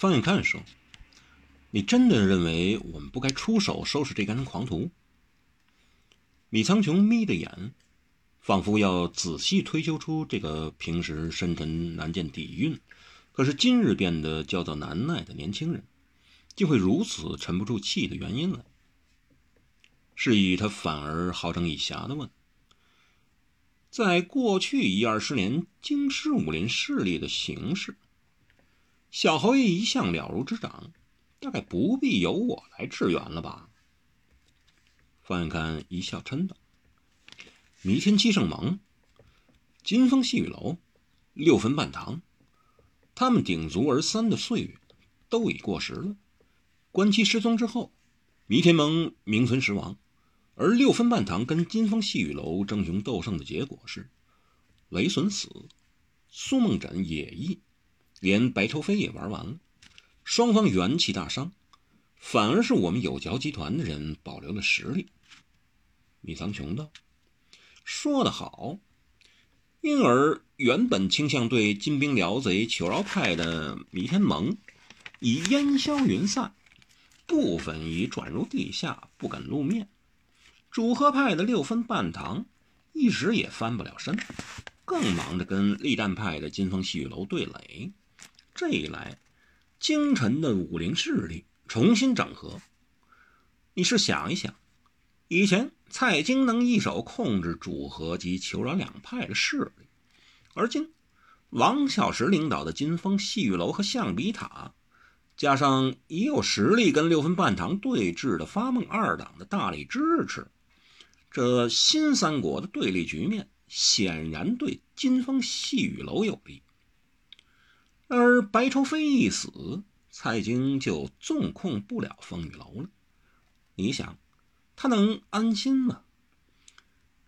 方永看说：“你真的认为我们不该出手收拾这干狂徒？”米苍穹眯着眼，仿佛要仔细推究出这个平时深沉难见底蕴，可是今日变得焦躁难耐的年轻人，竟会如此沉不住气的原因来。是以，他反而好整以暇的问：“在过去一二十年京师武林势力的形势，小侯爷一向了如指掌，大概不必由我来支援了吧？”范干一笑，嗔道：“弥天七圣盟、金风细雨楼、六分半堂，他们鼎足而三的岁月都已过时了。关七失踪之后，弥天盟名存实亡，而六分半堂跟金风细雨楼争雄斗胜的结果是：雷损死，苏梦枕也缢，连白愁飞也玩完了，双方元气大伤，反而是我们有嚼集团的人保留了实力。”米苍穹道：“说得好。”因而原本倾向对金兵辽贼求饶派的弥天盟，已烟消云散，部分已转入地下，不敢露面。主和派的六分半堂，一时也翻不了身，更忙着跟力战派的金风细雨楼对垒。这一来，京城的武林势力重新整合。你是想一想，以前。蔡京能一手控制主和及求饶两派的势力，而今王小石领导的金风细雨楼和象鼻塔，加上已有实力跟六分半堂对峙的发梦二党的大力支持，这新三国的对立局面显然对金风细雨楼有利。而白愁飞一死，蔡京就纵控不了风雨楼了。你想？他能安心吗？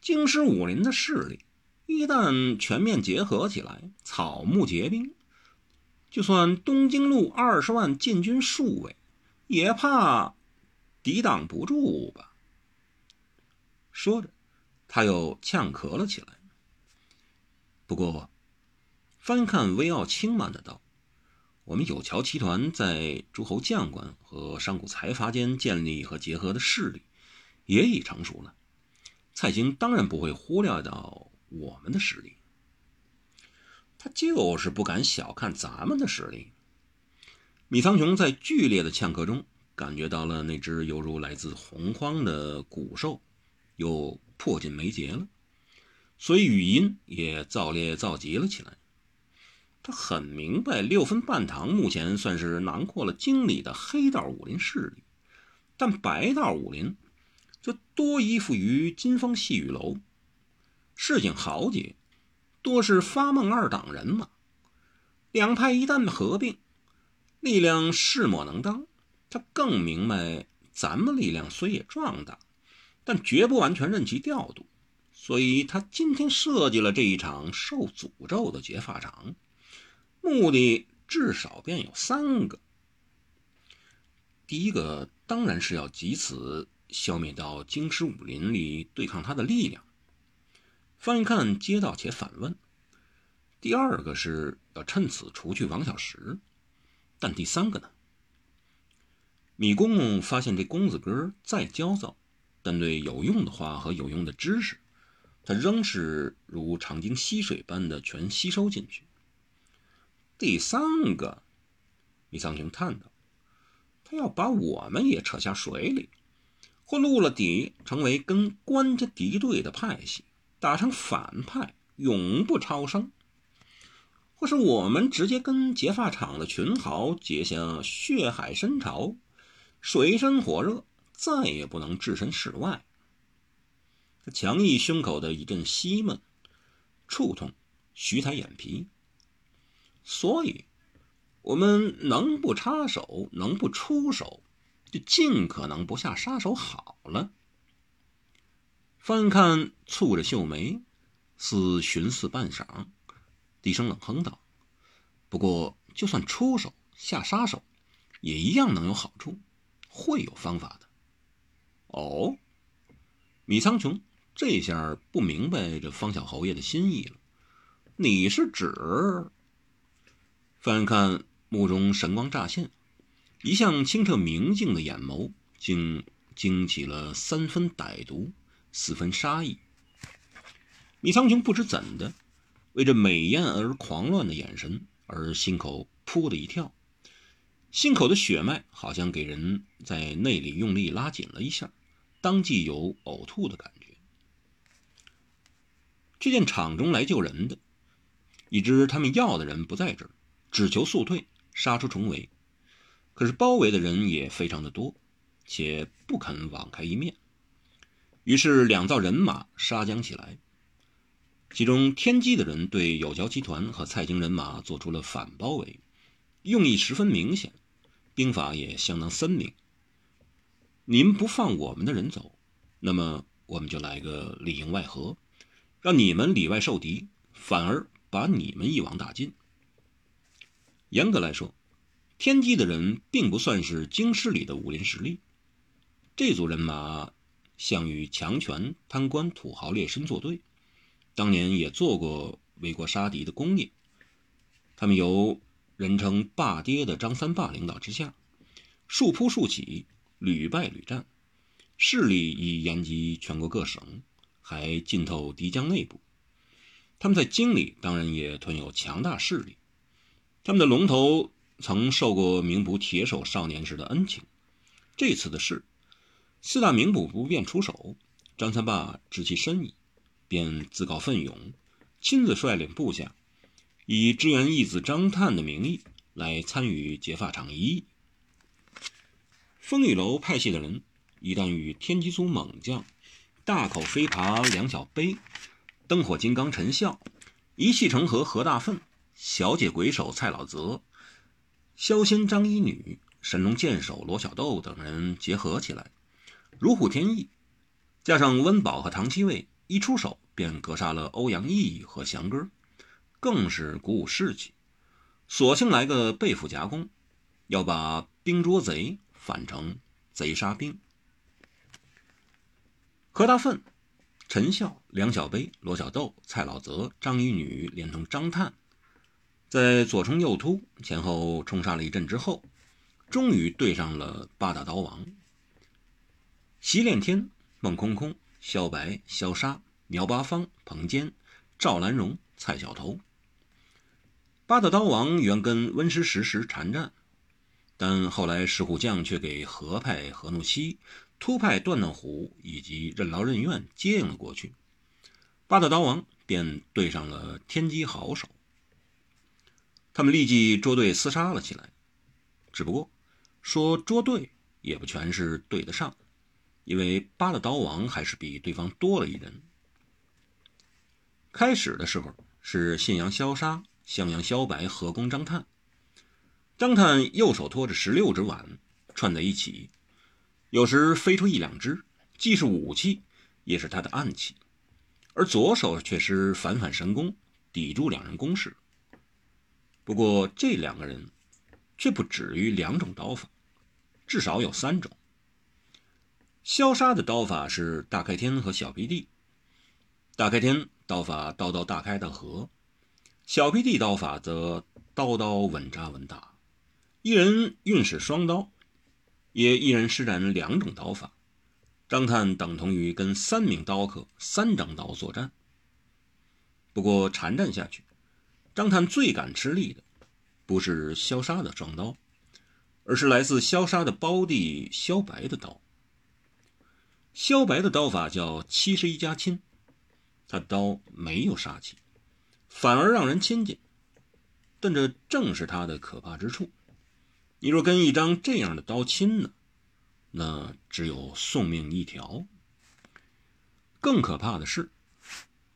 京师武林的势力一旦全面结合起来，草木皆兵，就算东京路二十万禁军数位，也怕抵挡不住吧。说着，他又呛咳了起来。不过，翻看威傲轻慢的道：“我们有桥集团在诸侯将官和商贾财阀间建立和结合的势力。”也已成熟了，蔡京当然不会忽略到我们的实力。他就是不敢小看咱们的实力。米苍穹在剧烈的呛咳中，感觉到了那只犹如来自洪荒的古兽又迫近眉睫了，所以语音也燥烈燥急了起来。他很明白，六分半堂目前算是囊括了京里的黑道武林势力，但白道武林。则多依附于金风细雨楼，市井豪杰多是发梦二党人马，两派一旦合并，力量势莫能当。他更明白，咱们力量虽也壮大，但绝不完全任其调度，所以他今天设计了这一场受诅咒的劫法场，目的至少便有三个。第一个当然是要及此。消灭到京师武林里对抗他的力量。翻一看接到且反问：“第二个是要趁此除去王小石，但第三个呢？”米公公发现这公子哥再焦躁，但对有用的话和有用的知识，他仍是如长鲸吸水般的全吸收进去。第三个，米苍穹叹道：“他要把我们也扯下水里。”或露了底，成为跟官家敌对的派系，打成反派，永不超生；或是我们直接跟劫法场的群豪结下血海深仇，水深火热，再也不能置身事外。他强抑胸口的一阵息闷，触痛徐抬眼皮。所以，我们能不插手，能不出手？就尽可能不下杀手好了。翻看蹙着秀眉，似寻思半晌，低声冷哼道：“不过，就算出手下杀手，也一样能有好处，会有方法的。”哦，米苍穹这下不明白这方小侯爷的心意了。你是指？翻看目中神光乍现，一向清澈明净的眼眸竟惊起了三分歹毒，四分杀意。米苍穹不知怎的，为这美艳而狂乱的眼神而心口扑的一跳，心口的血脉好像给人在内里用力拉紧了一下，当即有呕吐的感觉。却见场中来救人的，已知他们要的人不在这儿，只求速退，杀出重围。可是包围的人也非常的多，且不肯网开一面。于是两造人马杀将起来。其中天机的人对有交集团和蔡京人马做出了反包围，用意十分明显，兵法也相当森明。您不放我们的人走，那么我们就来个里应外合。让你们里外受敌，反而把你们一网打尽。严格来说，天机的人并不算是京师里的武林实力。这组人马像与强权、贪官、土豪劣绅作对，当年也做过为国杀敌的功业。他们由人称“霸爹”的张三霸领导之下，数扑数起，屡败屡战，势力已延及全国各省。还浸透敌将内部，他们在京里当然也屯有强大势力。他们的龙头曾受过名捕铁手少年时的恩情。这次的事，四大名捕不便出手，张三霸知其深意，便自告奋勇，亲自率领部下，以支援义子张探的名义来参与劫法场一役。风雨楼派系的人一旦与天机宗猛将。大口飞爬梁小悲，灯火金刚陈笑，一气成河何大奋，小姐鬼手蔡老泽，萧仙张一女，神龙剑手罗小豆等人结合起来，如虎添翼。加上温饱和唐七卫一出手便格杀了欧阳毅和祥哥，更是鼓舞士气。索性来个背腹夹攻，要把兵捉贼反成贼杀兵。何大奋、陈笑、梁小悲、罗小豆、蔡老泽、张一女，连同张探，在左冲右突、前后冲杀了一阵之后，终于对上了八大刀王：席炼天、孟空空、萧白、萧杀、苗八方、彭坚、赵兰荣、蔡小头。八大刀王原跟温师时时缠战，但后来石虎将却给何派何怒西。突派段段虎以及任劳任怨接应了过去，八大刀王便对上了天机好手，他们立即捉对厮杀了起来。只不过说捉对也不全是对得上，因为八了刀王还是比对方多了一人。开始的时候是信阳萧杀、襄阳萧白合攻张探，张探右手托着十六只碗串在一起。有时飞出一两只，既是武器，也是他的暗器；而左手却是反反神功，抵住两人攻势。不过这两个人却不止于两种刀法，至少有三种。萧杀的刀法是大开天和小皮地，大开天刀法刀刀大开大合，小皮地刀法则刀刀稳扎稳打，一人运使双刀。也一人施展两种刀法，张探等同于跟三名刀客三张刀作战。不过缠战下去，张探最敢吃力的，不是萧杀的双刀，而是来自萧杀的胞弟萧白的刀。萧白的刀法叫七十一家亲，他刀没有杀气，反而让人亲近，但这正是他的可怕之处。你若跟一张这样的刀亲呢，那只有送命一条。更可怕的是，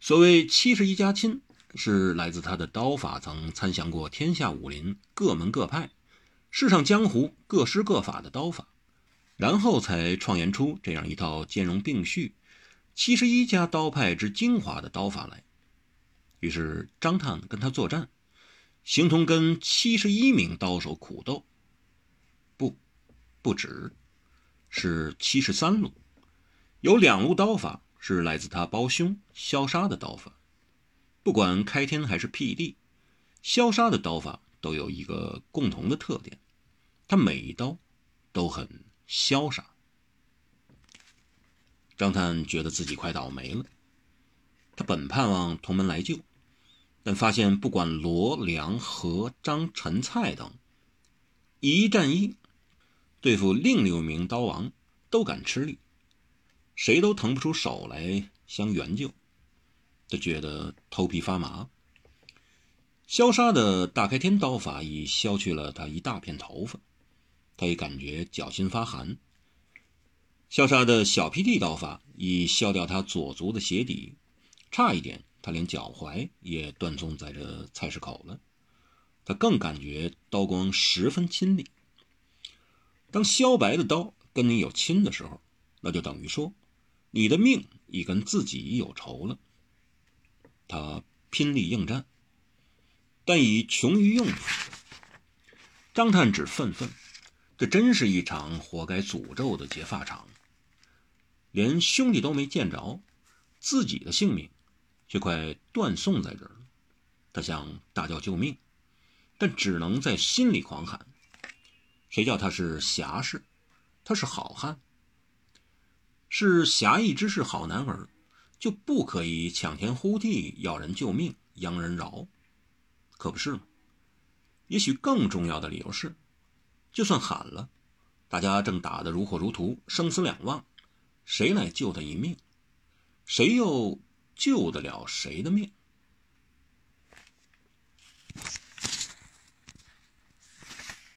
所谓七十一家亲，是来自他的刀法曾参详过天下武林各门各派、世上江湖各施各法的刀法，然后才创研出这样一套兼容并蓄、七十一家刀派之精华的刀法来。于是张探跟他作战，形同跟七十一名刀手苦斗。不不止，是七十三路，有两路刀法是来自他胞兄萧杀的刀法。不管开天还是辟地，萧杀的刀法都有一个共同的特点，他每一刀都很潇洒。张探觉得自己快倒霉了，他本盼望同门来救，但发现不管罗、良和、张、陈、蔡等，一战一对付另六名刀王都敢吃力，谁都腾不出手来相援救。他觉得头皮发麻。萧杀的大开天刀法已削去了他一大片头发，他也感觉脚心发寒。萧杀的小劈地刀法已削掉他左足的鞋底，差一点他连脚踝也断送在这菜市口了。他更感觉刀光十分亲昵。当萧白的刀跟你有亲的时候，那就等于说，你的命已跟自己有仇了。他拼力应战，但已穷于用处。张探只愤愤，这真是一场活该诅咒的劫法场。连兄弟都没见着，自己的性命却快断送在这儿了。他想大叫救命，但只能在心里狂喊：“谁叫他是侠士？他是好汉，是侠义之士，好男儿，就不可以抢天呼地要人救命，央人饶？可不是吗？也许更重要的理由是，就算喊了，大家正打得如火如荼，生死两忘。”谁来救他一命？谁又救得了谁的命？